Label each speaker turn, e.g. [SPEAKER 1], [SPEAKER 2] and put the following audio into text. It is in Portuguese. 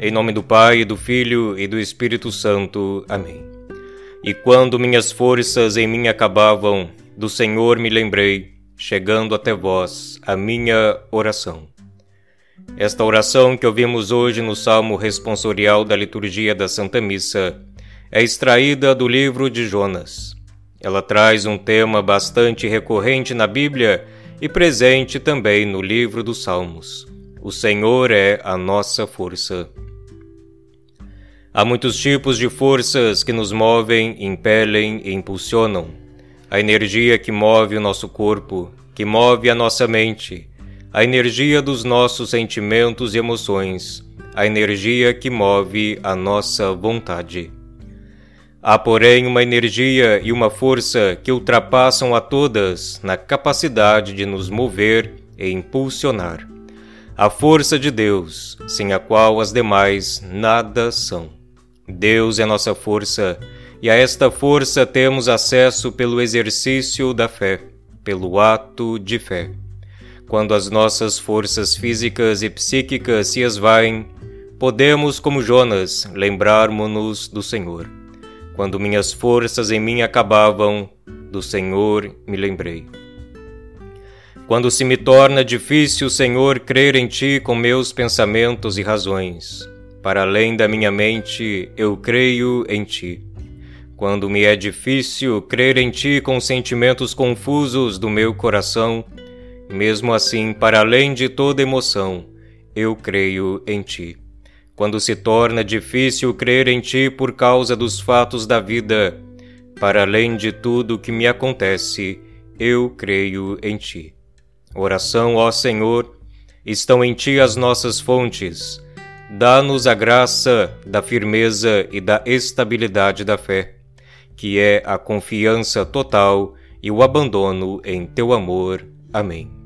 [SPEAKER 1] Em nome do Pai, do Filho e do Espírito Santo. Amém. E quando minhas forças em mim acabavam, do Senhor me lembrei, chegando até vós, a minha oração. Esta oração que ouvimos hoje no Salmo responsorial da liturgia da Santa Missa é extraída do livro de Jonas. Ela traz um tema bastante recorrente na Bíblia e presente também no livro dos Salmos. O Senhor é a nossa força. Há muitos tipos de forças que nos movem, impelem e impulsionam. A energia que move o nosso corpo, que move a nossa mente, a energia dos nossos sentimentos e emoções, a energia que move a nossa vontade. Há, porém, uma energia e uma força que ultrapassam a todas na capacidade de nos mover e impulsionar. A força de Deus, sem a qual as demais nada são. Deus é nossa força, e a esta força temos acesso pelo exercício da fé, pelo ato de fé. Quando as nossas forças físicas e psíquicas se esvaem, podemos, como Jonas, lembrarmos-nos do Senhor. Quando minhas forças em mim acabavam, do Senhor me lembrei. Quando se me torna difícil, Senhor, crer em Ti com meus pensamentos e razões, para além da minha mente, eu creio em ti. Quando me é difícil crer em ti com sentimentos confusos do meu coração, mesmo assim, para além de toda emoção, eu creio em ti. Quando se torna difícil crer em ti por causa dos fatos da vida, para além de tudo que me acontece, eu creio em ti. Oração, ó Senhor, estão em ti as nossas fontes Dá-nos a graça da firmeza e da estabilidade da fé, que é a confiança total e o abandono em teu amor. Amém.